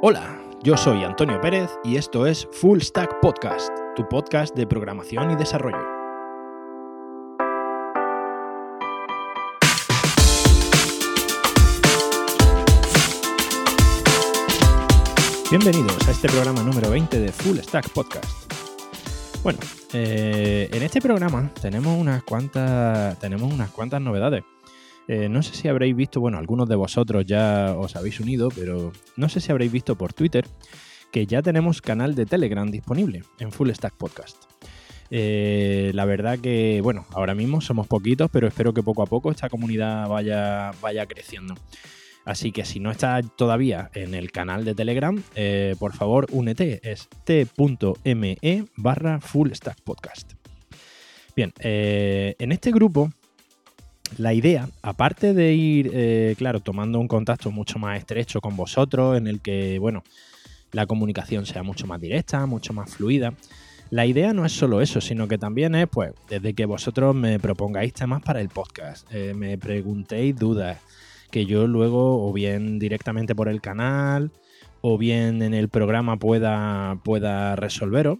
Hola, yo soy Antonio Pérez y esto es Full Stack Podcast, tu podcast de programación y desarrollo. Bienvenidos a este programa número 20 de Full Stack Podcast. Bueno, eh, en este programa tenemos unas cuantas, tenemos unas cuantas novedades. Eh, no sé si habréis visto, bueno, algunos de vosotros ya os habéis unido, pero no sé si habréis visto por Twitter que ya tenemos canal de Telegram disponible en Full Stack Podcast. Eh, la verdad que, bueno, ahora mismo somos poquitos, pero espero que poco a poco esta comunidad vaya, vaya creciendo. Así que si no estás todavía en el canal de Telegram, eh, por favor únete, es t.me barra Full Stack Podcast. Bien, en este grupo la idea, aparte de ir, eh, claro, tomando un contacto mucho más estrecho con vosotros, en el que, bueno, la comunicación sea mucho más directa, mucho más fluida, la idea no es solo eso, sino que también es, pues, desde que vosotros me propongáis temas para el podcast, eh, me preguntéis dudas, que yo luego, o bien directamente por el canal, o bien en el programa pueda, pueda resolveros.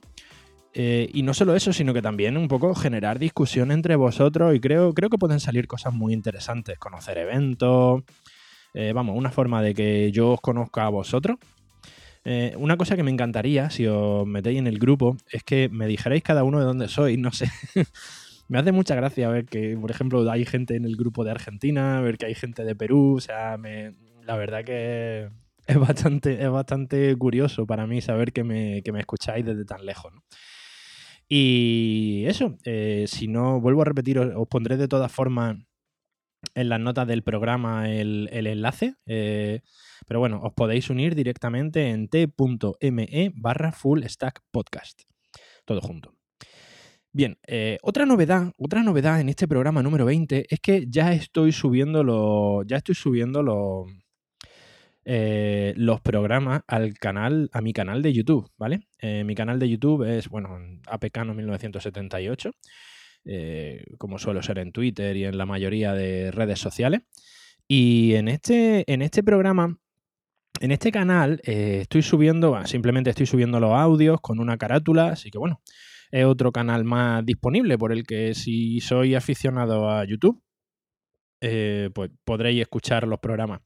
Eh, y no solo eso, sino que también un poco generar discusión entre vosotros y creo, creo que pueden salir cosas muy interesantes, conocer eventos, eh, vamos, una forma de que yo os conozca a vosotros. Eh, una cosa que me encantaría, si os metéis en el grupo, es que me dijerais cada uno de dónde sois, no sé. me hace mucha gracia ver que, por ejemplo, hay gente en el grupo de Argentina, ver que hay gente de Perú, o sea, la verdad que es bastante, es bastante curioso para mí saber que me, que me escucháis desde tan lejos. ¿no? Y eso, eh, si no, vuelvo a repetir, os, pondré de todas formas en las notas del programa el, enlace. Eh, pero bueno, os podéis unir directamente en t.me barra full stack podcast. Todo junto. Bien, eh, otra novedad, otra novedad en este programa número 20 es que ya estoy subiendo los. Ya estoy subiendo los eh, los programas al canal, a mi canal de YouTube, ¿vale? Eh, mi canal de YouTube es, bueno, APKano 1978, eh, como suelo ser en Twitter y en la mayoría de redes sociales. Y en este, en este programa, en este canal, estoy subiendo, simplemente estoy subiendo los audios con una carátula, así que bueno, es otro canal más disponible por el que si soy aficionado a YouTube, pues podréis escuchar los programas.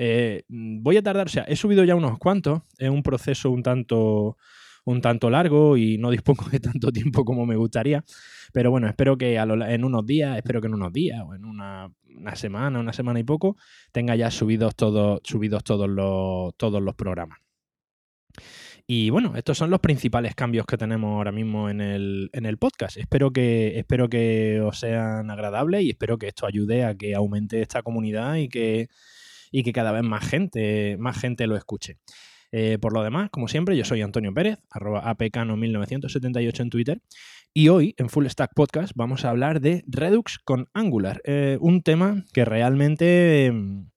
Eh, mm, voy a tardar, o sea, he subido ya unos cuantos, es un proceso un tanto, un tanto largo y no dispongo de tanto tiempo como me gustaría, pero bueno, espero que en unos días, espero que en unos días o en una, semana, una semana y poco, tenga ya subidos todos, subidos todos los, todos los programas. Y bueno, estos son los principales cambios que tenemos ahora mismo en el, en el, podcast. Espero que, espero que os sean agradables y espero que esto ayude a que aumente esta comunidad y que y que cada vez más gente, más gente lo escuche. Eh, por lo demás, como siempre, yo soy Antonio Pérez, arroba apcano1978 en Twitter, y hoy en Full Stack Podcast vamos a hablar de Redux con Angular, eh, un tema que realmente em,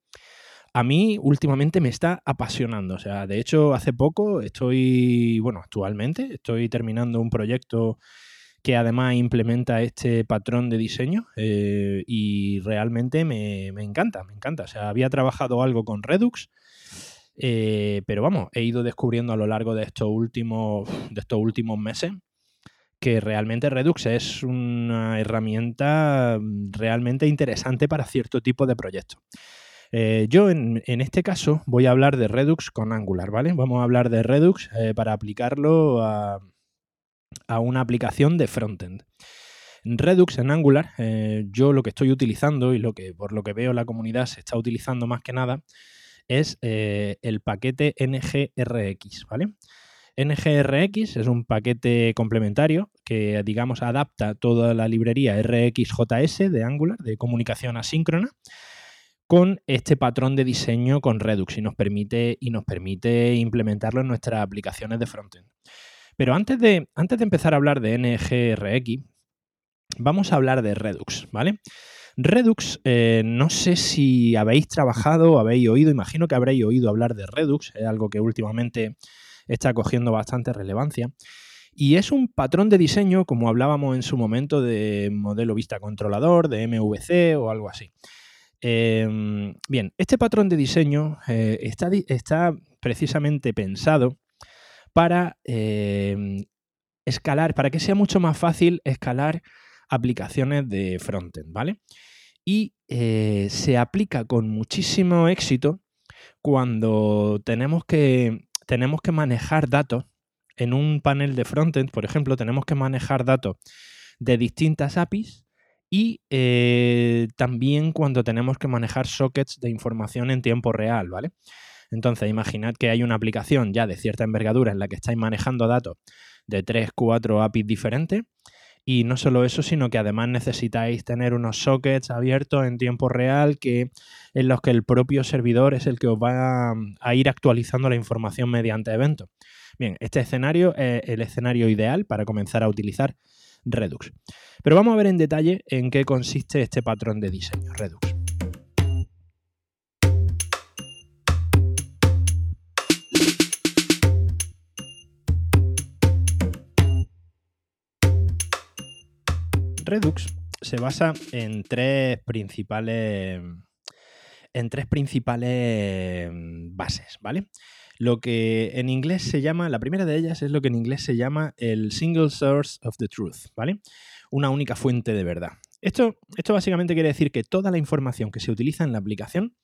a mí últimamente me está apasionando. O sea, de hecho, hace poco estoy, bueno, actualmente estoy terminando un proyecto que además implementa este patrón de diseño eh, y realmente me, encanta, me encanta. O sea, había trabajado algo con Redux, eh, pero vamos, he ido descubriendo a lo largo de estos últimos, de estos últimos meses que realmente Redux es una herramienta realmente interesante para cierto tipo de proyectos. Eh, yo en, este caso voy a hablar de Redux con Angular, ¿vale? Vamos a hablar de Redux para aplicarlo a, a una aplicación de frontend. Redux en Angular, eh, yo lo que estoy utilizando y lo que por lo que veo la comunidad se está utilizando más que nada es eh, el paquete NGRX, ¿vale? NGRX es un paquete complementario que, digamos, adapta toda la librería RxJS de Angular, de comunicación asíncrona, con este patrón de diseño con Redux y nos permite, y nos permite implementarlo en nuestras aplicaciones de frontend. Pero antes de, antes de empezar a hablar de NGRX, vamos a hablar de Redux, ¿vale? Redux, eh, no sé si habéis trabajado, habéis oído, imagino que habréis oído hablar de Redux, es algo que últimamente está cogiendo bastante relevancia. Y es un patrón de diseño, como hablábamos en su momento, de modelo vista controlador, de MVC o algo así. Em, bien, este patrón de diseño eh, está, está precisamente pensado para em, escalar, para que sea mucho más fácil escalar aplicaciones de frontend, ¿vale? Y eh, se aplica con muchísimo éxito cuando tenemos que, tenemos que manejar datos en un panel de frontend, por ejemplo, tenemos que manejar datos de distintas APIs y eh, también cuando tenemos que manejar sockets de información en tiempo real, ¿vale? Entonces, imaginad que hay una aplicación ya de cierta envergadura en la que estáis manejando datos de 3, 4 APIs diferentes. Y no solo eso, sino que además necesitáis tener unos sockets abiertos en tiempo real que, en los que el propio servidor es el que os va a, ir actualizando la información mediante eventos. Bien, este escenario es el escenario ideal para comenzar a utilizar Redux. Pero vamos a ver en detalle en qué consiste este patrón de diseño, Redux. Redux se basa en tres principales en tres principales bases, ¿vale? lo que en inglés se llama, la primera de ellas es lo que en inglés se llama el single source of the truth, ¿vale? Una única fuente de verdad. Esto, esto básicamente quiere decir que toda la información que se utiliza en la aplicación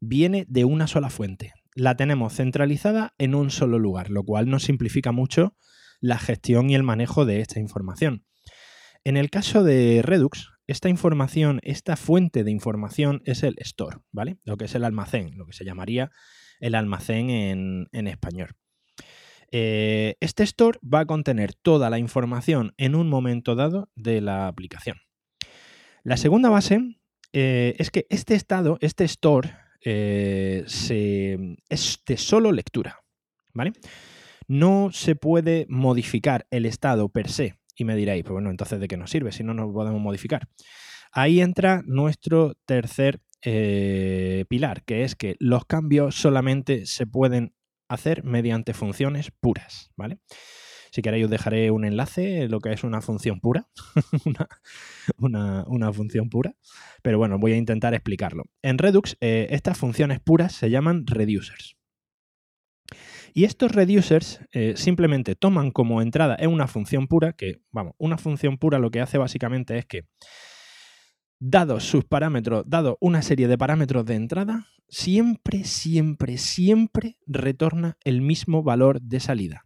viene de una sola fuente. La tenemos centralizada en un solo lugar, lo cual nos simplifica mucho la gestión y el manejo de esta información. En el caso de Redux, esta información, esta fuente de información es el store, ¿vale? Lo que es el almacén, lo que se llamaría el almacén en, español. Eh, este store va a contener toda la información en un momento dado de la aplicación. La segunda base eh, es que este estado, este store, eh, es de solo lectura. ¿Vale? No se puede modificar el estado per se. Y me diréis, pues bueno, entonces ¿de qué nos sirve si no nos podemos modificar? Ahí entra nuestro tercer eh, pilar, que es que los cambios solamente se pueden hacer mediante funciones puras, ¿vale? Si queréis os dejaré un enlace, lo que es una función pura, una, función pura, pero bueno, voy a intentar explicarlo. En Redux, eh, estas funciones puras se llaman reducers. Y estos reducers eh, simplemente toman como entrada, es una función pura, que, vamos, una función pura lo que hace básicamente es que dados sus parámetros, dado una serie de parámetros de entrada, siempre, siempre, siempre retorna el mismo valor de salida.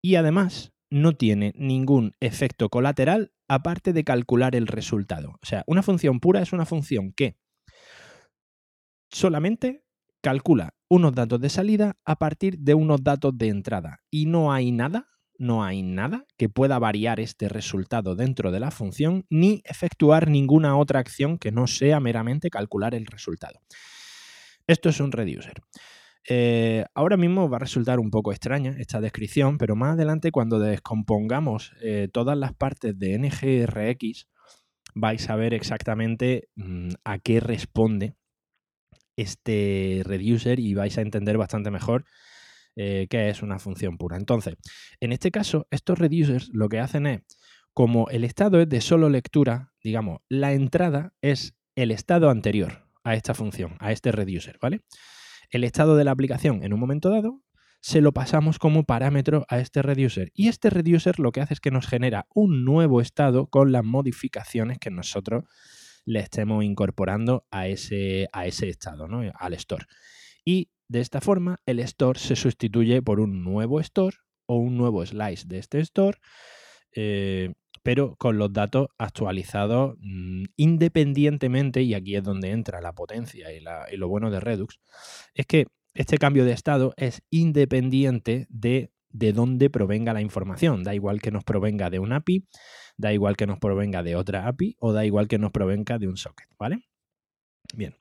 Y además no tiene ningún efecto colateral aparte de calcular el resultado. O sea, una función pura es una función que solamente calcula unos datos de salida a partir de unos datos de entrada. Y no hay nada no hay nada que pueda variar este resultado dentro de la función ni efectuar ninguna otra acción que no sea meramente calcular el resultado. Esto es un reducer. Eh, ahora mismo va a resultar un poco extraña esta descripción, pero más adelante cuando descompongamos eh, todas las partes de NGRX vais a ver exactamente mm, a qué responde este reducer y vais a entender bastante mejor eh, que es una función pura. Entonces, en este caso, estos reducers lo que hacen es, como el estado es de solo lectura, digamos, la entrada es el estado anterior a esta función, a este reducer, ¿vale? El estado de la aplicación en un momento dado se lo pasamos como parámetro a este reducer. Y este reducer lo que hace es que nos genera un nuevo estado con las modificaciones que nosotros le estemos incorporando a ese, a ese estado, ¿no? al store. Y de esta forma, el store se sustituye por un nuevo store o un nuevo slice de este store, eh, pero con los datos actualizados mm, independientemente, y aquí es donde entra la potencia y, lo bueno de Redux, es que este cambio de estado es independiente de de dónde provenga la información. Da igual que nos provenga de un API, da igual que nos provenga de otra API o da igual que nos provenga de un socket, ¿vale? Bien.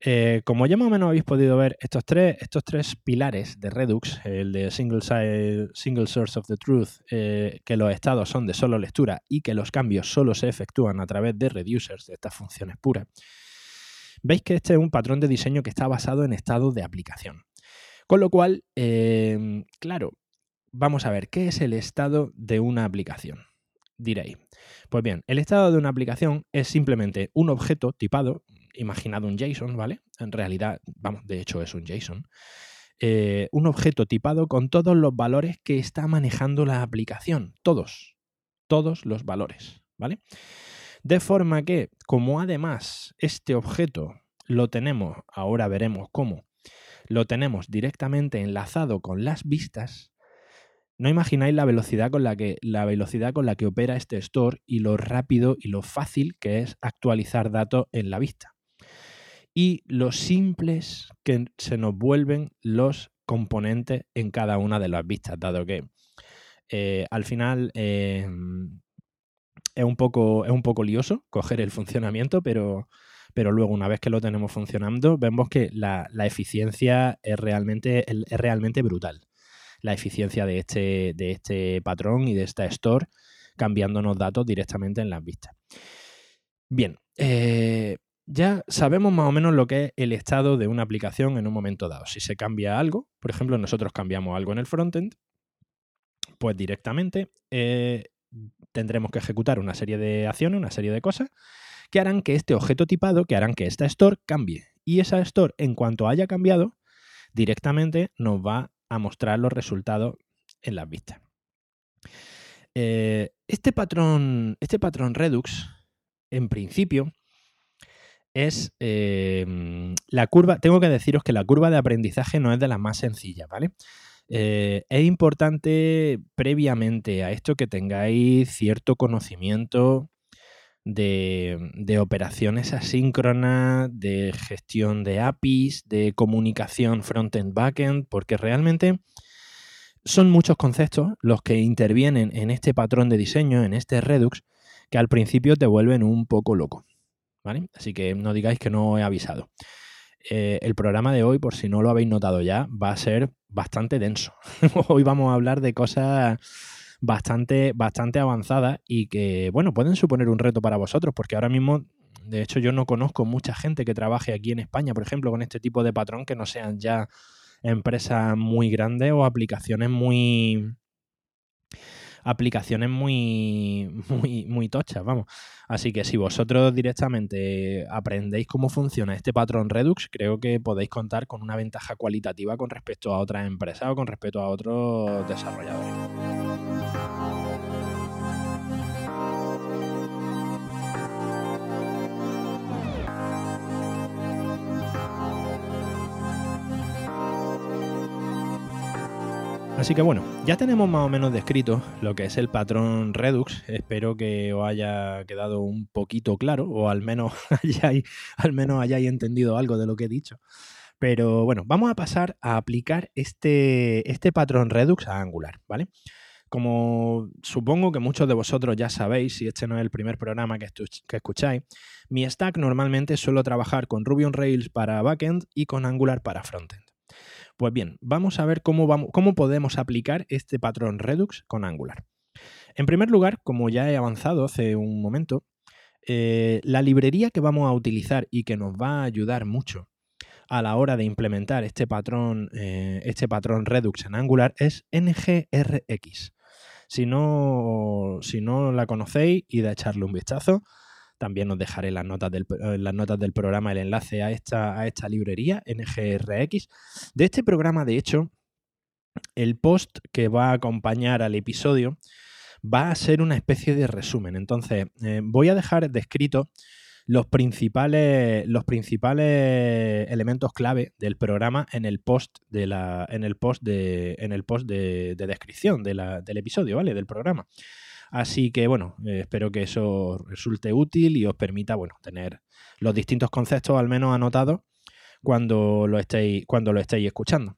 Eh, como ya más o menos habéis podido ver, estos tres, estos tres pilares de Redux, el de single, single Source of the Truth, eh, que los estados son de solo lectura y que los cambios solo se efectúan a través de reducers, de estas funciones puras, veis que este es un patrón de diseño que está basado en estados de aplicación. Con lo cual, em, claro, vamos a ver, ¿qué es el estado de una aplicación? Diréis. Pues bien, el estado de una aplicación es simplemente un objeto tipado, imaginado un JSON, ¿vale? En realidad, vamos, de hecho es un JSON, eh, un objeto tipado con todos los valores que está manejando la aplicación. Todos. Todos los valores. ¿Vale? De forma que, como además este objeto lo tenemos, ahora veremos cómo, lo tenemos directamente enlazado con las vistas, no imagináis la velocidad con la que la velocidad con la que opera este store y lo rápido y lo fácil que es actualizar datos en la vista. Y lo simples que se nos vuelven los componentes en cada una de las vistas, dado que eh, al final em, es, un poco, es un poco lioso coger el funcionamiento, pero, pero luego una vez que lo tenemos funcionando, vemos que la, eficiencia es realmente, es realmente brutal la eficiencia de este, de este patrón y de esta store cambiándonos datos directamente en las vistas. Bien, eh, ya sabemos más o menos lo que es el estado de una aplicación en un momento dado. Si se cambia algo, por ejemplo, nosotros cambiamos algo en el frontend, pues directamente eh, tendremos que ejecutar una serie de acciones, una serie de cosas que harán que este objeto tipado, que harán que esta store cambie. Y esa store, en cuanto haya cambiado, directamente nos va a mostrar los resultados en las vistas. Eh, este, patrón, este patrón Redux, en principio, es em, la curva. Tengo que deciros que la curva de aprendizaje no es de las más sencillas, ¿vale? Eh, es importante previamente a esto que tengáis cierto conocimiento de, operaciones asíncronas, de gestión de APIs, de comunicación front-end, back-end, porque realmente son muchos conceptos los que intervienen en este patrón de diseño, en este Redux, que al principio te vuelven un poco loco. ¿vale? Así que no digáis que no he avisado. Eh, el programa de hoy, por si no lo habéis notado ya, va a ser bastante denso. hoy vamos a hablar de cosas bastante, bastante avanzadas y que, bueno, pueden suponer un reto para vosotros, porque ahora mismo, de hecho, yo no conozco mucha gente que trabaje aquí en España, por ejemplo, con este tipo de patrón que no sean ya empresas muy grandes o aplicaciones muy aplicaciones muy, muy, muy tochas, vamos. Así que si vosotros directamente aprendéis cómo funciona este patrón Redux, creo que podéis contar con una ventaja cualitativa con respecto a otras empresas o con respecto a otros desarrolladores. Así que bueno, ya tenemos más o menos descrito lo que es el patrón Redux. Espero que os haya quedado un poquito claro o al menos hayáis, entendido algo de lo que he dicho. Pero bueno, vamos a pasar a aplicar este, este patrón Redux a Angular, ¿vale? Como supongo que muchos de vosotros ya sabéis, si este no es el primer programa que, que escucháis, mi stack normalmente suelo trabajar con Ruby on Rails para backend y con Angular para frontend. Pues bien, vamos a ver cómo, vamos, cómo podemos aplicar este patrón Redux con Angular. En primer lugar, como ya he avanzado hace un momento, eh, la librería que vamos a utilizar y que nos va a ayudar mucho a la hora de implementar este patrón, eh, este patrón Redux en Angular es NGRX. Si no, si no la conocéis, id a echarle un vistazo. También os dejaré las notas del, las notas del programa el enlace a esta, a esta librería, NGRX. De este programa, de hecho, el post que va a acompañar al episodio va a ser una especie de resumen. Entonces, eh, voy a dejar descrito los principales, los principales elementos clave del programa en el post de la, en el post de, en el post de, descripción del episodio, ¿vale? Del programa. Así que bueno, eh, espero que eso resulte útil y os permita, bueno, tener los distintos conceptos al menos anotados cuando lo estéis, cuando lo estéis escuchando.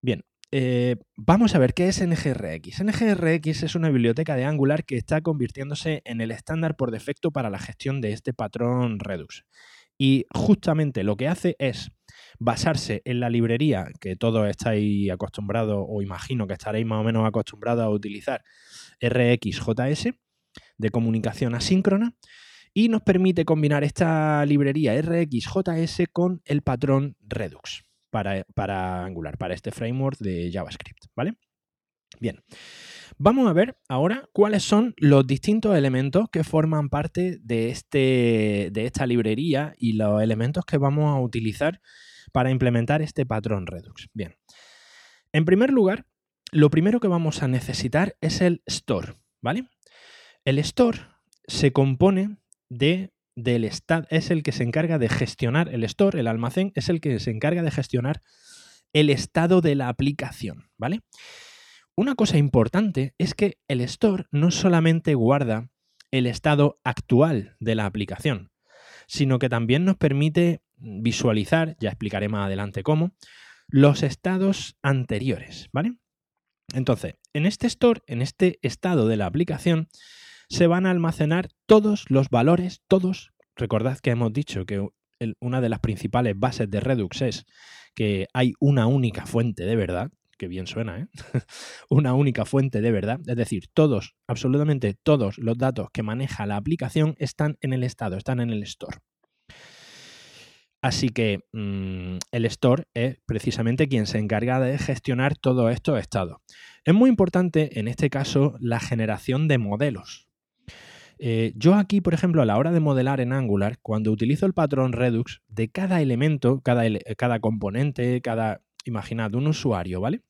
Bien, eh, vamos a ver qué es NGRX. NGRX es una biblioteca de Angular que está convirtiéndose en el estándar por defecto para la gestión de este patrón Redux. Y justamente lo que hace es basarse en la librería que todos estáis acostumbrados o imagino que estaréis más o menos acostumbrados a utilizar, RxJS, de comunicación asíncrona, y nos permite combinar esta librería RxJS con el patrón Redux para, para Angular, para este framework de JavaScript, ¿vale? Bien, vamos a ver ahora cuáles son los distintos elementos que forman parte de, este, de esta librería y los elementos que vamos a utilizar para implementar este patrón Redux. Bien. En primer lugar, lo primero que vamos a necesitar es el store, ¿vale? El store se compone de del estado, es el que se encarga de gestionar el store, el almacén, es el que se encarga de gestionar el estado de la aplicación, ¿vale? Una cosa importante es que el store no solamente guarda el estado actual de la aplicación, sino que también nos permite visualizar, ya explicaré más adelante cómo, los estados anteriores, ¿vale? Entonces, en este store, en este estado de la aplicación, se van a almacenar todos los valores, todos. Recordad que hemos dicho que una de las principales bases de Redux es que hay una única fuente de verdad, que bien suena, ¿eh? una única fuente de verdad, es decir, todos, absolutamente todos los datos que maneja la aplicación están en el estado, están en el store. Así que mm, el store es precisamente quien se encarga de gestionar todos estos estados. Es muy importante en este caso la generación de modelos. Eh, yo aquí, por ejemplo, a la hora de modelar en Angular, cuando utilizo el patrón Redux, de cada elemento, cada, componente, cada, imaginad, un usuario, ¿vale?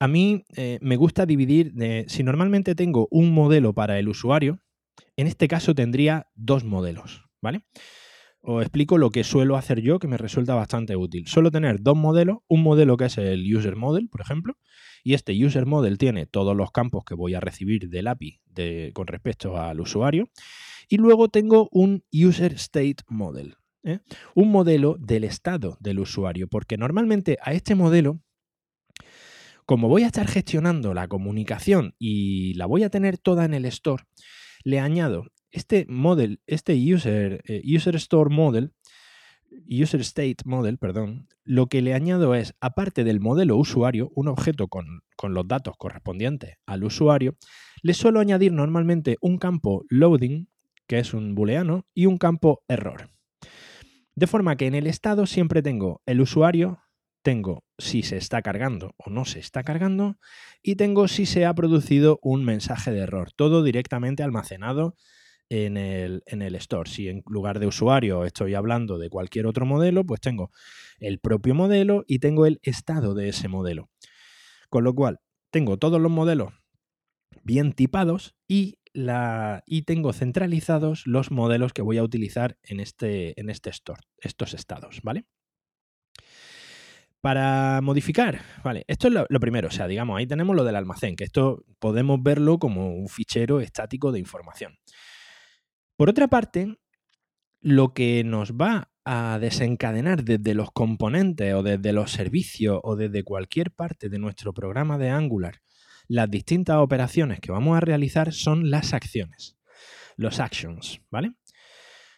A mí eh, me gusta dividir, si normalmente tengo un modelo para el usuario, en este caso tendría dos modelos, ¿vale? Os explico lo que suelo hacer yo, que me resulta bastante útil. Suelo tener dos modelos, un modelo que es el user model, por ejemplo, y este user model tiene todos los campos que voy a recibir del API con respecto al usuario, y luego tengo un user state model, ¿eh? un modelo del estado del usuario, porque normalmente a este modelo como voy a estar gestionando la comunicación y la voy a tener toda en el store, le añado este model, este user, eh, user store model, user state model, perdón, lo que le añado es, aparte del modelo usuario, un objeto con, con los datos correspondientes al usuario, le suelo añadir normalmente un campo loading, que es un booleano, y un campo error. De forma que en el estado siempre tengo el usuario, tengo si se está cargando o no se está cargando, y tengo si se ha producido un mensaje de error. Todo directamente almacenado en el, en el store. Si en lugar de usuario estoy hablando de cualquier otro modelo, pues tengo el propio modelo y tengo el estado de ese modelo. Con lo cual, tengo todos los modelos bien tipados y, la, y tengo centralizados los modelos que voy a utilizar en este, en este store, estos estados, ¿vale? Para modificar, vale, esto es lo, lo, primero, o sea, digamos, ahí tenemos lo del almacén, que esto podemos verlo como un fichero estático de información. Por otra parte, lo que nos va a desencadenar desde los componentes o desde los servicios o desde cualquier parte de nuestro programa de Angular, las distintas operaciones que vamos a realizar son las acciones, los actions, ¿vale?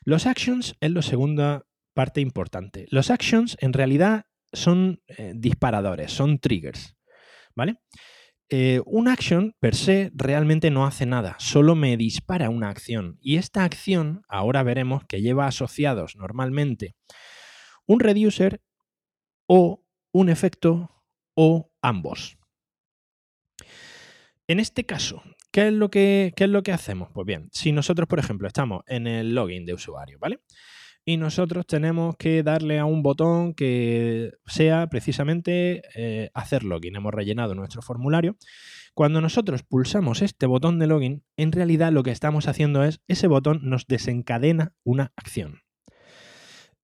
Los actions es la segunda parte importante. Los actions en realidad son eh, disparadores, son triggers, ¿vale? Eh, un action per se realmente no hace nada, solo me dispara una acción. Y esta acción, ahora veremos que lleva asociados normalmente un reducer o un efecto o ambos. En este caso, ¿qué es lo que, qué es lo que hacemos? Pues bien, si nosotros, por ejemplo, estamos en el login de usuario, ¿vale? Y nosotros tenemos que darle a un botón que sea precisamente eh, hacer login. Hemos rellenado nuestro formulario. Cuando nosotros pulsamos este botón de login, en realidad lo que estamos haciendo es, ese botón nos desencadena una acción.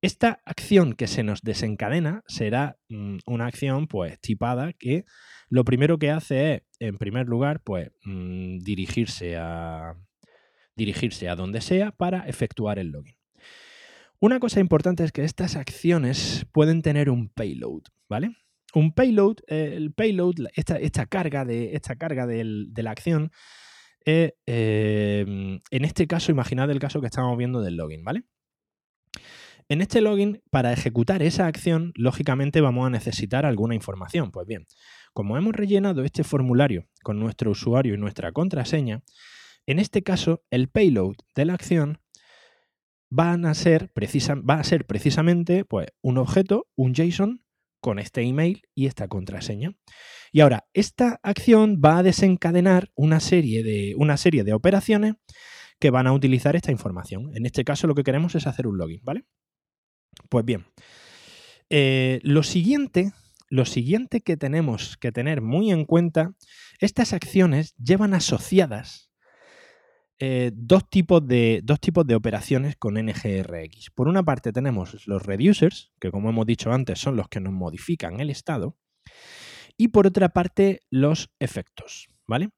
Esta acción que se nos desencadena será mm, una acción pues tipada que lo primero que hace es, en primer lugar, pues mm, dirigirse a dirigirse a donde sea para efectuar el login. Una cosa importante es que estas acciones pueden tener un payload, ¿vale? Un payload, eh, el payload, esta, carga, de, esta carga de la acción, eh, en este caso, imaginad el caso que estamos viendo del login, ¿vale? En este login, para ejecutar esa acción, lógicamente vamos a necesitar alguna información. Pues bien, como hemos rellenado este formulario con nuestro usuario y nuestra contraseña, en este caso el payload de la acción van a ser va a ser precisamente pues, un objeto, un JSON, con este email y esta contraseña. Y ahora, esta acción va a desencadenar una serie de, una serie de operaciones que van a utilizar esta información. En este caso lo que queremos es hacer un login, ¿vale? Pues bien, Eh, lo siguiente, lo siguiente que tenemos que tener muy en cuenta, estas acciones llevan asociadas eh, dos, tipos de, dos tipos de operaciones con NGRX. Por una parte tenemos los reducers, que como hemos dicho antes son los que nos modifican el estado, y por otra parte los efectos, ¿vale?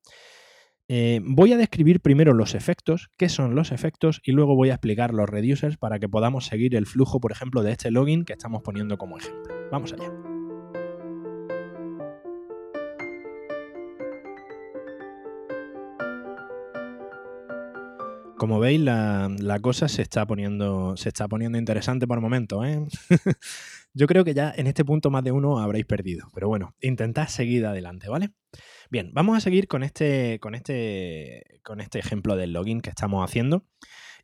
Eh, voy a describir primero los efectos, qué son los efectos, y luego voy a explicar los reducers para que podamos seguir el flujo, por ejemplo, de este login que estamos poniendo como ejemplo. Vamos allá. Como veis, la, cosa se está, poniendo, se está poniendo interesante por el momento. ¿eh? Yo creo que ya en este punto más de uno habréis perdido. Pero bueno, intentad seguir adelante, ¿vale? Bien, vamos a seguir con este, con este, con este ejemplo del login que estamos haciendo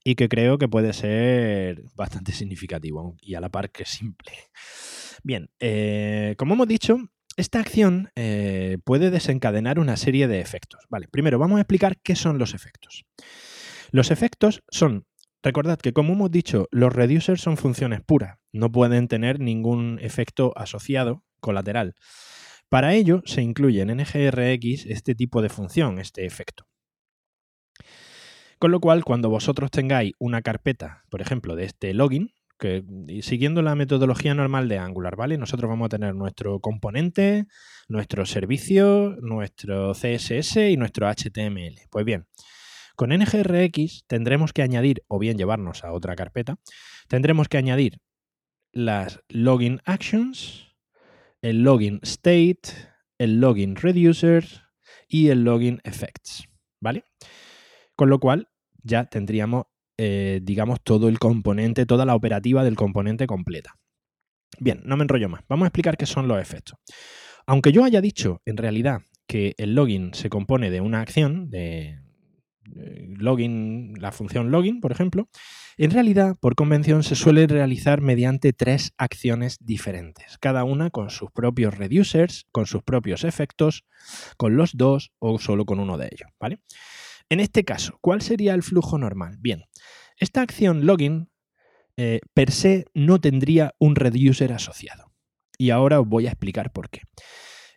y que creo que puede ser bastante significativo y a la par que simple. Bien, eh, como hemos dicho, esta acción eh, puede desencadenar una serie de efectos. Vale, primero vamos a explicar qué son los efectos. Los efectos son, recordad que como hemos dicho, los reducers son funciones puras, no pueden tener ningún efecto asociado colateral. Para ello se incluye en NGRX este tipo de función, este efecto. Con lo cual, cuando vosotros tengáis una carpeta, por ejemplo, de este login, que siguiendo la metodología normal de Angular, ¿vale? Nosotros vamos a tener nuestro componente, nuestro servicio, nuestro CSS y nuestro HTML. Pues bien, con NGRX tendremos que añadir, o bien llevarnos a otra carpeta, tendremos que añadir las login actions, el login state, el login reducer y el login effects, ¿vale? Con lo cual ya tendríamos, eh, digamos, todo el componente, toda la operativa del componente completa. Bien, no me enrollo más. Vamos a explicar qué son los efectos. Aunque yo haya dicho en realidad que el login se compone de una acción, de, login, la función login, por ejemplo, en realidad, por convención, se suele realizar mediante tres acciones diferentes, cada una con sus propios reducers, con sus propios efectos, con los dos o solo con uno de ellos, ¿vale? En este caso, ¿cuál sería el flujo normal? Bien, esta acción login eh, per se no tendría un reducer asociado. Y ahora os voy a explicar por qué.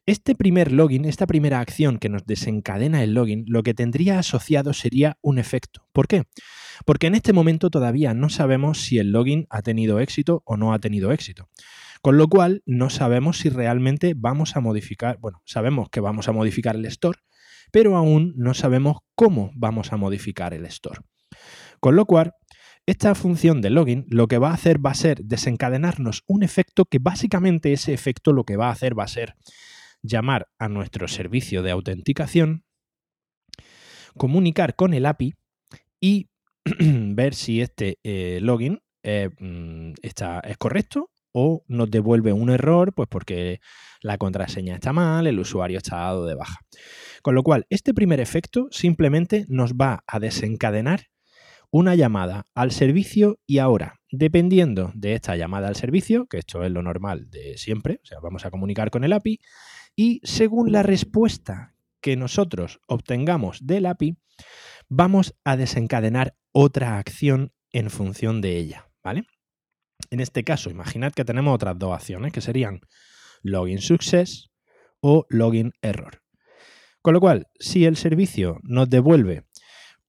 Este primer login, esta primera acción que nos desencadena el login, lo que tendría asociado sería un efecto. ¿Por qué? Porque en este momento todavía no sabemos si el login ha tenido éxito o no ha tenido éxito. Con lo cual, no sabemos si realmente vamos a modificar, bueno, sabemos que vamos a modificar el store, pero aún no sabemos cómo vamos a modificar el store. Con lo cual, esta función de login lo que va a hacer va a ser desencadenarnos un efecto que básicamente ese efecto lo que va a hacer va a ser llamar a nuestro servicio de autenticación, comunicar con el API y ver si este eh, login mm, está, es correcto o nos devuelve un error, pues porque la contraseña está mal, el usuario está dado de baja. Con lo cual, este primer efecto simplemente nos va a desencadenar una llamada al servicio y ahora, dependiendo de esta llamada al servicio, que esto es lo normal de siempre, o sea, vamos a comunicar con el API, y según la respuesta que nosotros obtengamos del API, vamos a desencadenar otra acción en función de ella, ¿vale? En este caso, imaginad que tenemos otras dos acciones que serían login success o login error. Con lo cual, si el servicio nos devuelve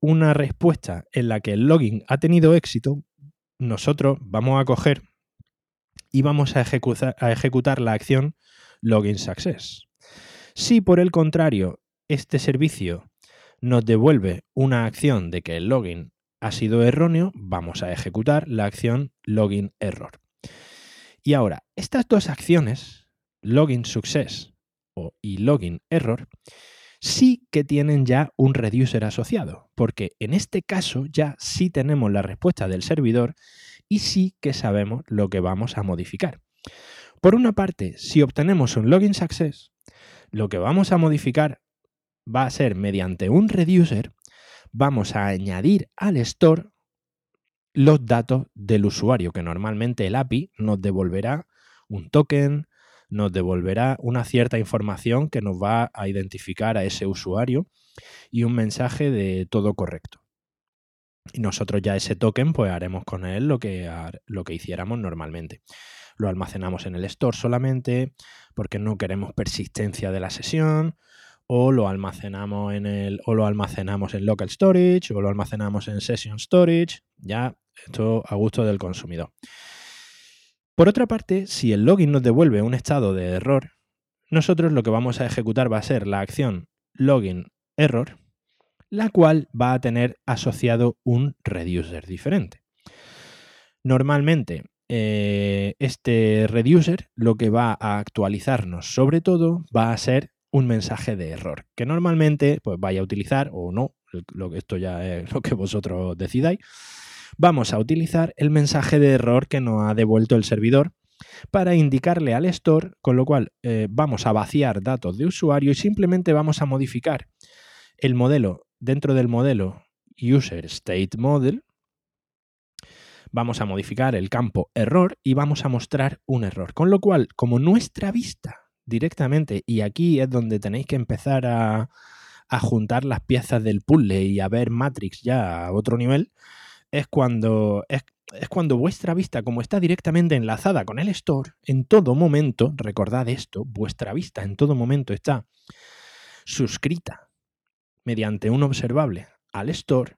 una respuesta en la que el login ha tenido éxito, nosotros vamos a coger y vamos a ejecutar, a ejecutar la acción login success. Si por el contrario este servicio nos devuelve una acción de que el login ha sido erróneo, vamos a ejecutar la acción login error. Y ahora, estas dos acciones, login success y login error, sí que tienen ya un reducer asociado, porque en este caso ya sí tenemos la respuesta del servidor y sí que sabemos lo que vamos a modificar. Por una parte, si obtenemos un login success, lo que vamos a modificar va a ser mediante un reducer, vamos a añadir al store los datos del usuario, que normalmente el API nos devolverá un token, nos devolverá una cierta información que nos va a identificar a ese usuario y un mensaje de todo correcto. Y nosotros ya ese token pues haremos con él lo que, lo que hiciéramos normalmente. Lo almacenamos en el store solamente, porque no queremos persistencia de la sesión, o lo almacenamos en el o lo almacenamos en local storage o lo almacenamos en session storage, ya esto a gusto del consumidor. Por otra parte, si el login nos devuelve un estado de error, nosotros lo que vamos a ejecutar va a ser la acción login error, la cual va a tener asociado un reducer diferente. Normalmente, eh, este reducer lo que va a actualizarnos sobre todo va a ser un mensaje de error, que normalmente pues vaya a utilizar o no, lo esto ya es lo que vosotros decidáis. Vamos a utilizar el mensaje de error que nos ha devuelto el servidor para indicarle al store, con lo cual eh, vamos a vaciar datos de usuario y simplemente vamos a modificar el modelo dentro del modelo user state model. Vamos a modificar el campo error y vamos a mostrar un error. Con lo cual, como nuestra vista directamente, y aquí es donde tenéis que empezar a, juntar las piezas del puzzle y a ver Matrix ya a otro nivel, es cuando, es, es cuando vuestra vista, como está directamente enlazada con el store, en todo momento, recordad esto, vuestra vista en todo momento está suscrita mediante un observable al store,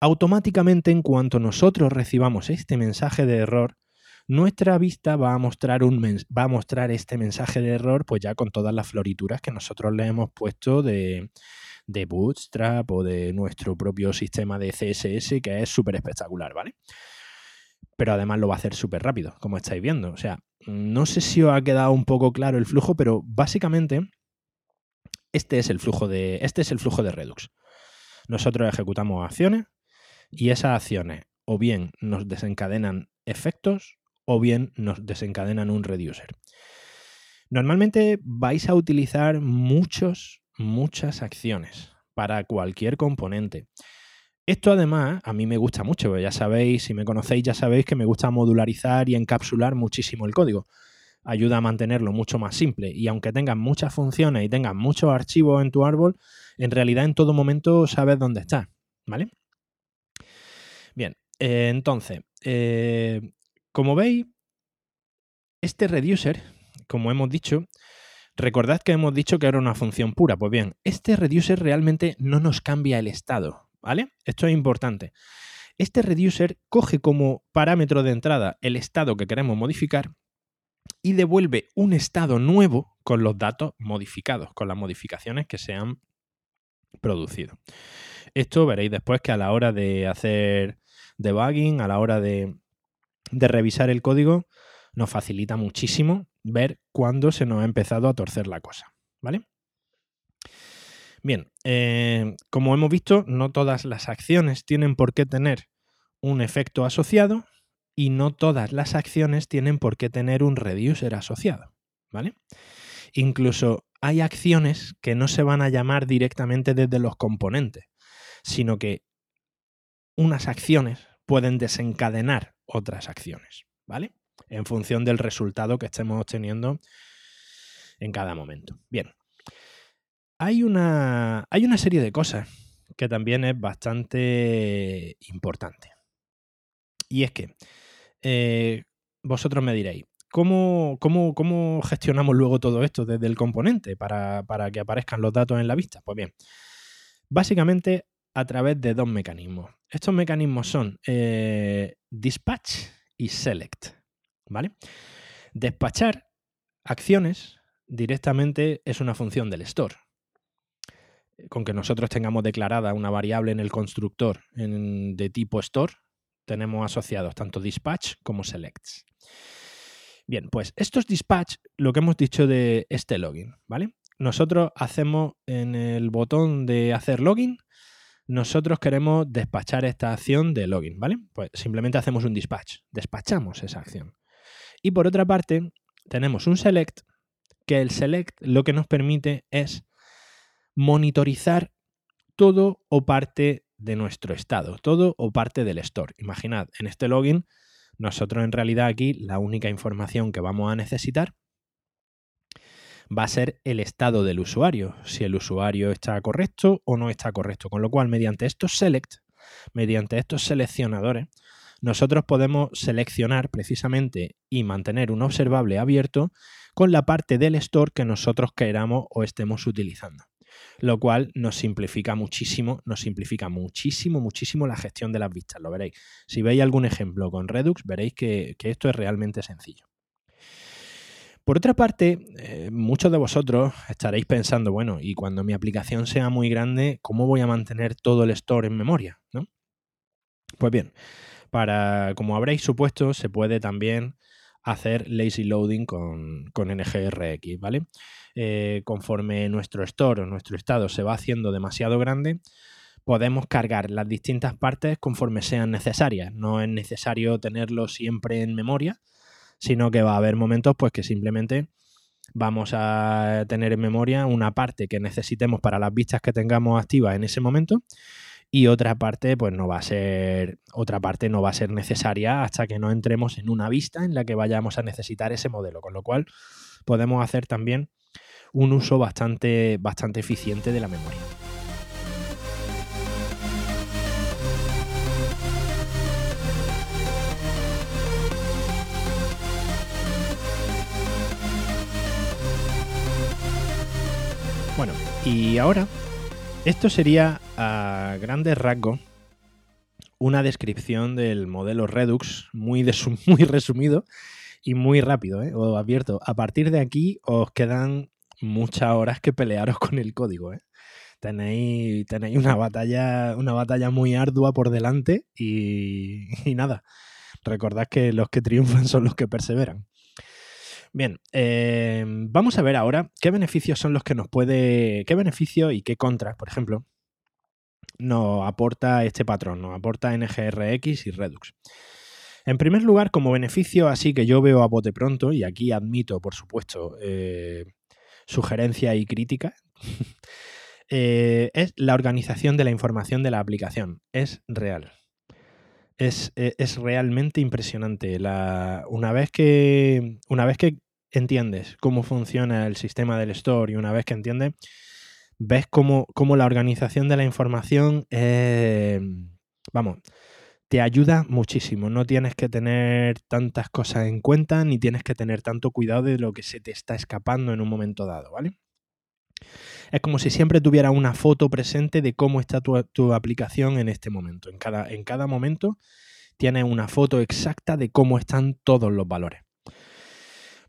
automáticamente en cuanto nosotros recibamos este mensaje de error, nuestra vista va a mostrar, este mensaje de error, pues ya con todas las florituras que nosotros le hemos puesto de, de Bootstrap o de nuestro propio sistema de CSS, que es súper espectacular, ¿vale? Pero además lo va a hacer súper rápido, como estáis viendo. O sea, no sé si os ha quedado un poco claro el flujo, pero básicamente este es el flujo de, este es el flujo de Redux. Nosotros ejecutamos acciones y esas acciones o bien nos desencadenan efectos o bien nos desencadenan un reducer. Normalmente vais a utilizar muchos, muchas acciones para cualquier componente. Esto además a mí me gusta mucho, ya sabéis, si me conocéis ya sabéis que me gusta modularizar y encapsular muchísimo el código. Ayuda a mantenerlo mucho más simple y aunque tengas muchas funciones y tengas muchos archivos en tu árbol, en realidad en todo momento sabes dónde está, ¿vale? Bien, eh, entonces, eh, como veis, este reducer, como hemos dicho, recordad que hemos dicho que era una función pura. Pues bien, este reducer realmente no nos cambia el estado, ¿vale? Esto es importante. Este reducer coge como parámetro de entrada el estado que queremos modificar y devuelve un estado nuevo con los datos modificados, con las modificaciones que se han producido. Esto veréis después que a la hora de hacer debugging, a la hora de revisar el código nos facilita muchísimo ver cuándo se nos ha empezado a torcer la cosa. ¿Vale? Bien, eh, como hemos visto, no todas las acciones tienen por qué tener un efecto asociado y no todas las acciones tienen por qué tener un reducer asociado. ¿Vale? Incluso hay acciones que no se van a llamar directamente desde los componentes, sino que unas acciones pueden desencadenar otras acciones, ¿vale? En función del resultado que estemos obteniendo en cada momento. Bien. Hay una, hay una serie de cosas que también es bastante importante. Y es que eh, vosotros me diréis, ¿cómo, cómo, gestionamos luego todo esto desde el componente para, que aparezcan los datos en la vista? Pues bien, básicamente a través de dos mecanismos. Estos mecanismos son eh, dispatch y select. ¿Vale? Despachar acciones directamente es una función del store. Con que nosotros tengamos declarada una variable en el constructor de tipo store, tenemos asociados tanto dispatch como selects. Bien, pues estos dispatch, lo que hemos dicho de este login, ¿vale? Nosotros hacemos en el botón de hacer login, nosotros queremos despachar esta acción de login, ¿vale? Pues simplemente hacemos un dispatch, despachamos esa acción. Y por otra parte, tenemos un select, que el select lo que nos permite es monitorizar todo o parte de nuestro estado, todo o parte del store. Imaginad, en este login, nosotros en realidad aquí la única información que vamos a necesitar va a ser el estado del usuario, si el usuario está correcto o no está correcto. Con lo cual, mediante estos select, mediante estos seleccionadores, nosotros podemos seleccionar precisamente y mantener un observable abierto con la parte del store que nosotros queramos o estemos utilizando. Lo cual nos simplifica muchísimo, nos simplifica muchísimo, muchísimo la gestión de las vistas. Lo veréis. Si veis algún ejemplo con Redux, veréis que, esto es realmente sencillo. Por otra parte, eh, muchos de vosotros estaréis pensando, bueno, y cuando mi aplicación sea muy grande, ¿cómo voy a mantener todo el store en memoria? ¿no? Pues bien, para, como habréis supuesto, se puede también hacer lazy loading con, con NGRX, ¿vale? Eh, conforme nuestro store o nuestro estado se va haciendo demasiado grande, podemos cargar las distintas partes conforme sean necesarias. No es necesario tenerlo siempre en memoria, sino que va a haber momentos pues que simplemente vamos a tener en memoria una parte que necesitemos para las vistas que tengamos activas en ese momento y otra parte pues no va a ser otra parte no va a ser necesaria hasta que no entremos en una vista en la que vayamos a necesitar ese modelo, con lo cual podemos hacer también un uso bastante bastante eficiente de la memoria. Bueno, y ahora esto sería a grandes rasgos una descripción del modelo Redux muy, muy resumido y muy rápido, ¿eh? os advierto. A partir de aquí os quedan muchas horas que pelearos con el código. ¿eh? Tenéis, tenéis una, batalla, una batalla muy ardua por delante y, y nada. Recordad que los que triunfan son los que perseveran. Bien, eh, vamos a ver ahora qué beneficios son los que nos puede, qué beneficio y qué contras, por ejemplo, nos aporta este patrón, nos aporta NGRX y Redux. En primer lugar, como beneficio, así que yo veo a bote pronto, y aquí admito, por supuesto, eh, sugerencia y crítica, eh, es la organización de la información de la aplicación. Es real. Es, e, realmente impresionante. una, vez que, una vez que entiendes cómo funciona el sistema del store y una vez que entiendes, ves cómo, la organización de la información, vamos, te ayuda muchísimo. No tienes que tener tantas cosas en cuenta ni tienes que tener tanto cuidado de lo que se te está escapando en un momento dado, ¿vale? Es como si siempre tuviera una foto presente de cómo está tu, aplicación en este momento. En cada, en cada momento tienes una foto exacta de cómo están todos los valores.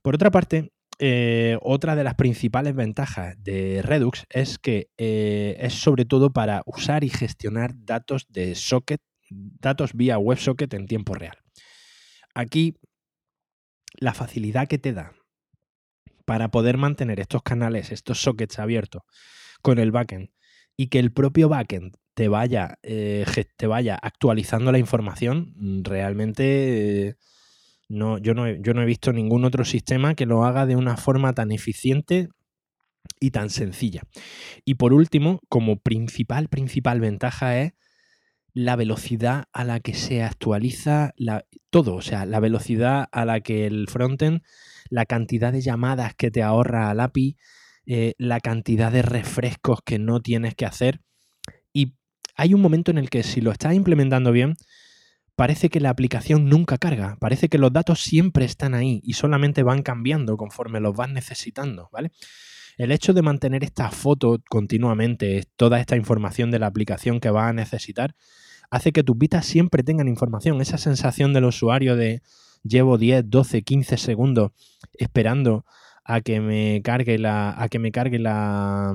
Por otra parte, eh, otra de las principales ventajas de Redux es que eh, es sobre todo para usar y gestionar datos de socket, datos vía WebSocket en tiempo real. Aquí, la facilidad que te da para poder mantener estos canales, estos sockets abiertos con el backend y que el propio backend te vaya, eh, te vaya actualizando la información, mm, realmente eh, no, yo, no he, yo no he visto ningún otro sistema que lo haga de una forma tan eficiente y tan sencilla. Y por último, como principal, principal ventaja es la velocidad a la que se actualiza todo, o sea, la velocidad a la que el frontend la cantidad de llamadas que te ahorra al API, eh, la cantidad de refrescos que no tienes que hacer. Y hay un momento en el que si lo estás implementando bien, parece que la aplicación nunca carga, parece que los datos siempre están ahí y solamente van cambiando conforme los vas necesitando, ¿vale? El hecho de mantener esta foto continuamente, toda esta información de la aplicación que vas a necesitar, hace que tus vistas siempre tengan información, esa sensación del usuario de llevo 10, 12, 15 segundos esperando a que me cargue la, a que me cargue la,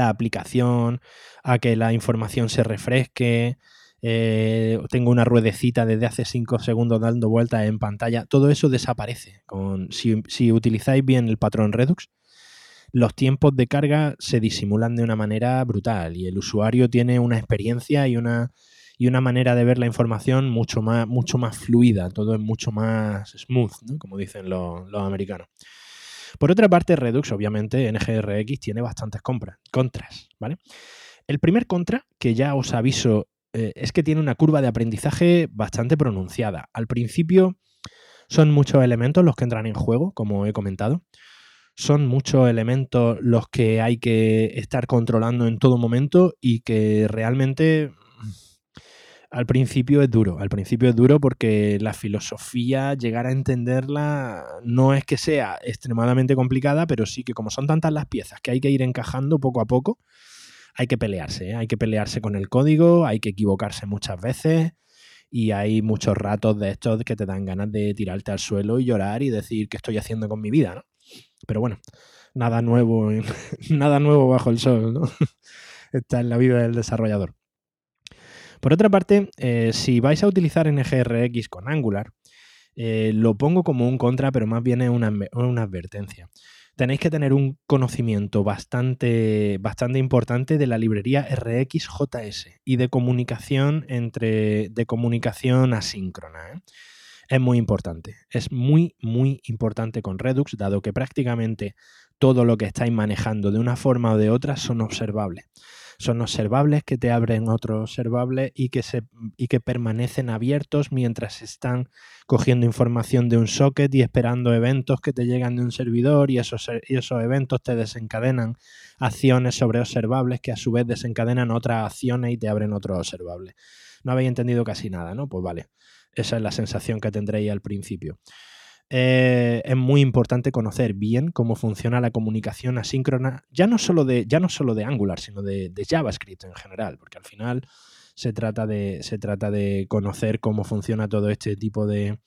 aplicación, a que la información se refresque. Eh, tengo una ruedecita desde hace 5 segundos dando vueltas en pantalla. Todo eso desaparece. Si, si utilizáis bien el patrón Redux, los tiempos de carga se disimulan de una manera brutal y el usuario tiene una experiencia y una y una manera de ver la información mucho más, mucho más fluida, todo es mucho más smooth, como dicen los, americanos. Por otra parte, Redux, obviamente, NGRX tiene bastantes contras, ¿vale? El primer contra, que ya os aviso, eh, es que tiene una curva de aprendizaje bastante pronunciada. Al principio son muchos elementos los que entran en juego, como he comentado. Son muchos elementos los que hay que estar controlando en todo momento y que realmente al principio es duro, al principio es duro porque la filosofía, llegar a entenderla, no es que sea extremadamente complicada, pero sí que como son tantas las piezas que hay que ir encajando poco a poco, hay que pelearse, ¿eh? hay que pelearse con el código, hay que equivocarse muchas veces y hay muchos ratos de estos que te dan ganas de tirarte al suelo y llorar y decir qué estoy haciendo con mi vida, ¿no? Pero bueno, nada nuevo, nada nuevo bajo el sol, ¿no? Está en la vida del desarrollador. Por otra parte, eh, si vais a utilizar NGRX con Angular, eh, lo pongo como un contra, pero más bien es una, una, advertencia. Tenéis que tener un conocimiento bastante, bastante importante de la librería RxJS y de comunicación entre de comunicación asíncrona. ¿eh? Es muy importante. Es muy, muy importante con Redux, dado que prácticamente todo lo que estáis manejando de una forma o de otra son observables son observables que te abren otros observables y que, se, y que permanecen abiertos mientras están cogiendo información de un socket y esperando eventos que te llegan de un servidor y esos, esos eventos te desencadenan acciones sobre observables que a su vez desencadenan otras acciones y te abren otros observables. No habéis entendido casi nada, ¿no? Pues vale, esa es la sensación que tendréis al principio. Eh, es muy importante conocer bien cómo funciona la comunicación asíncrona, ya no solo de, ya no solo de Angular, sino de, JavaScript en general, porque al final se trata, de, se trata de conocer cómo funciona todo este tipo de,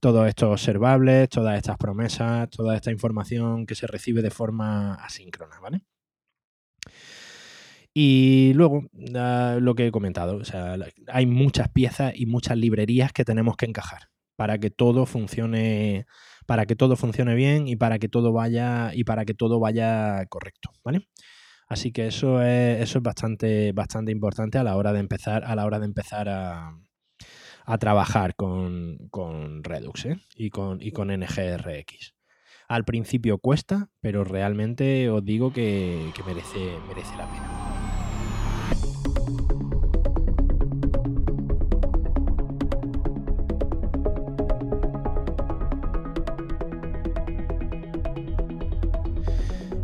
todos estos observables, todas estas promesas, toda esta información que se recibe de forma asíncrona, ¿vale? Y luego, ah, lo que he comentado, o sea, hay muchas piezas y muchas librerías que tenemos que encajar para que todo funcione, para que todo funcione bien y para que todo vaya y para que todo vaya correcto, ¿vale? Así que eso es, eso es bastante, bastante importante a la hora de empezar, a la hora de empezar a, trabajar con, Redux ¿eh? y, con, y con NGRX. Al principio cuesta, pero realmente os digo que, que merece, merece la pena.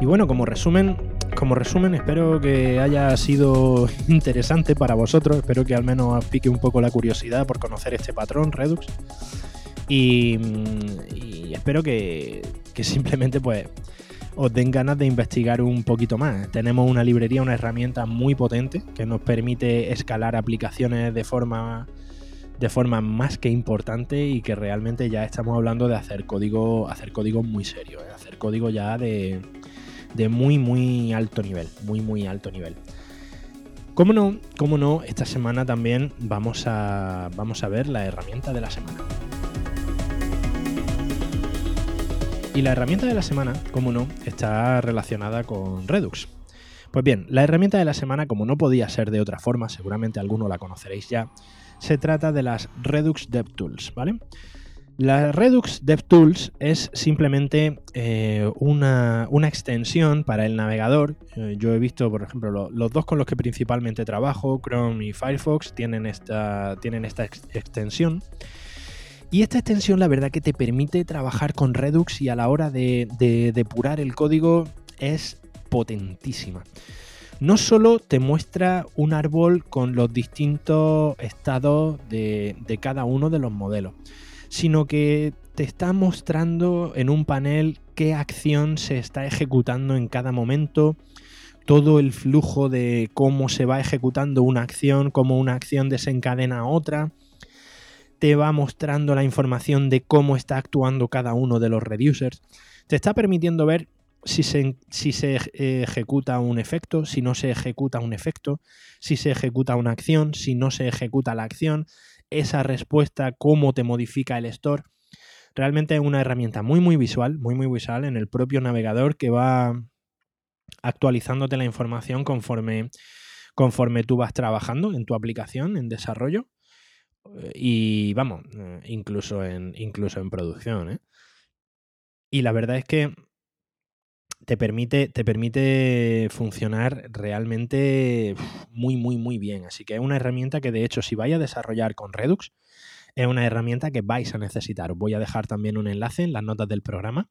Y bueno, como resumen, como resumen, espero que haya sido interesante para vosotros. Espero que al menos os pique un poco la curiosidad por conocer este patrón Redux. Y, espero que, simplemente pues os den ganas de investigar un poquito más. Tenemos una librería, una herramienta muy potente que nos permite escalar aplicaciones de forma de forma más que importante y que realmente ya estamos hablando de hacer código, hacer código muy serio, ¿eh? hacer código ya de, de muy, muy alto nivel, muy, muy alto nivel. Como no, como no, esta semana también vamos a, vamos a ver la herramienta de la semana. Y la herramienta de la semana, como no, está relacionada con Redux. Pues bien, la herramienta de la semana, como no podía ser de otra forma, seguramente alguno la conoceréis ya, se trata de las Redux DevTools, ¿vale? La Redux DevTools es simplemente eh, una, extensión para el navegador. Eh, yo he visto, por ejemplo, los dos con los que principalmente trabajo, Chrome y Firefox, tienen esta, tienen esta extensión. Y esta extensión, la verdad, que te permite trabajar con Redux y a la hora de, depurar el código es potentísima. No solo te muestra un árbol con los distintos estados de cada uno de los modelos, sino que te está mostrando en un panel qué acción se está ejecutando en cada momento, todo el flujo de cómo se va ejecutando una acción, cómo una acción desencadena otra. Te va mostrando la información de cómo está actuando cada uno de los reducers. Te está permitiendo ver si se, si se, ejecuta un efecto, si no se ejecuta un efecto, si se ejecuta una acción, si no se ejecuta la acción, esa respuesta, cómo te modifica el store. Realmente es una herramienta muy, muy visual, muy, muy visual en el propio navegador que va actualizándote la información conforme, conforme tú vas trabajando en tu aplicación, en desarrollo. Y vamos, eh, incluso en, incluso en producción. ¿eh? Y la verdad es que te permite, te permite funcionar realmente muy, muy, muy bien. Así que es una herramienta que de hecho si vais a desarrollar con Redux, es una herramienta que vais a necesitar. Os voy a dejar también un enlace en las notas del programa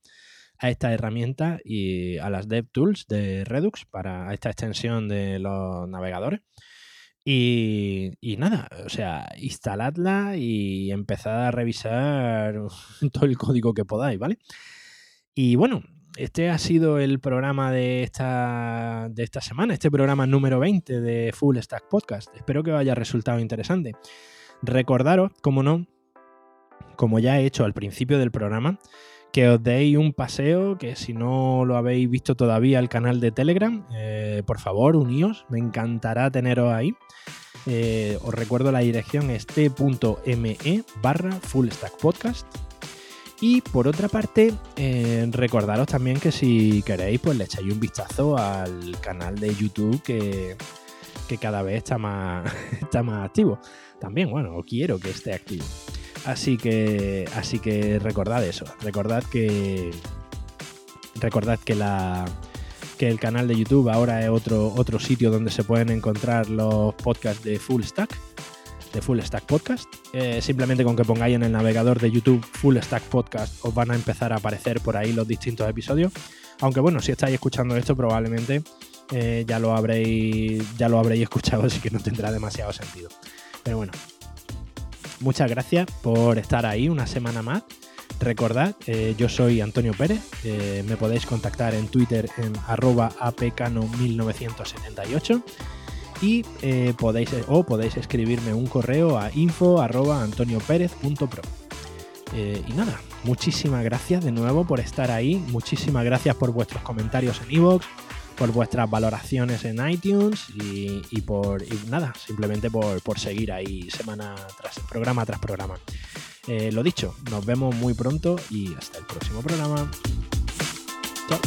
a esta herramienta y a las DevTools de Redux para esta extensión de los navegadores. Y, y, nada, o sea, instaladla y empezad a revisar todo el código que podáis, ¿vale? Y bueno, este ha sido el programa de esta, de esta semana, este programa número 20 de Full Stack Podcast. Espero que os haya resultado interesante. Recordaros, como no, como ya he hecho al principio del programa, que os deis un paseo, que si no lo habéis visto todavía el canal de Telegram, eh, por favor, uníos, me encantará teneros ahí. Eh, os recuerdo la dirección es t.me barra Full Stack Podcast. Y por otra parte, eh, recordaros también que si queréis, pues le echáis un vistazo al canal de YouTube que, que cada vez está más, está más activo. También, bueno, quiero que esté activo. Así que, así que recordad eso. Recordad que, recordad que la que el canal de YouTube ahora es otro, otro sitio donde se pueden encontrar los podcasts de Full Stack, de Full Stack Podcast. Eh, simplemente con que pongáis en el navegador de YouTube Full Stack Podcast os van a empezar a aparecer por ahí los distintos episodios. Aunque bueno, si estáis escuchando esto probablemente eh, ya lo habréis ya lo habréis escuchado, así que no tendrá demasiado sentido. Pero bueno, muchas gracias por estar ahí una semana más. Recordad, eh, yo soy Antonio Pérez, me podéis contactar en Twitter en arroba apcano1978 y eh, podéis, o podéis escribirme un correo a info antoniopérez.pro. y nada, muchísimas gracias de nuevo por estar ahí, muchísimas gracias por vuestros comentarios en iVoox, por vuestras valoraciones en iTunes y, por nada, simplemente por, seguir ahí semana tras programa tras programa. Eh, lo dicho, nos vemos muy pronto y hasta el próximo programa. Chao.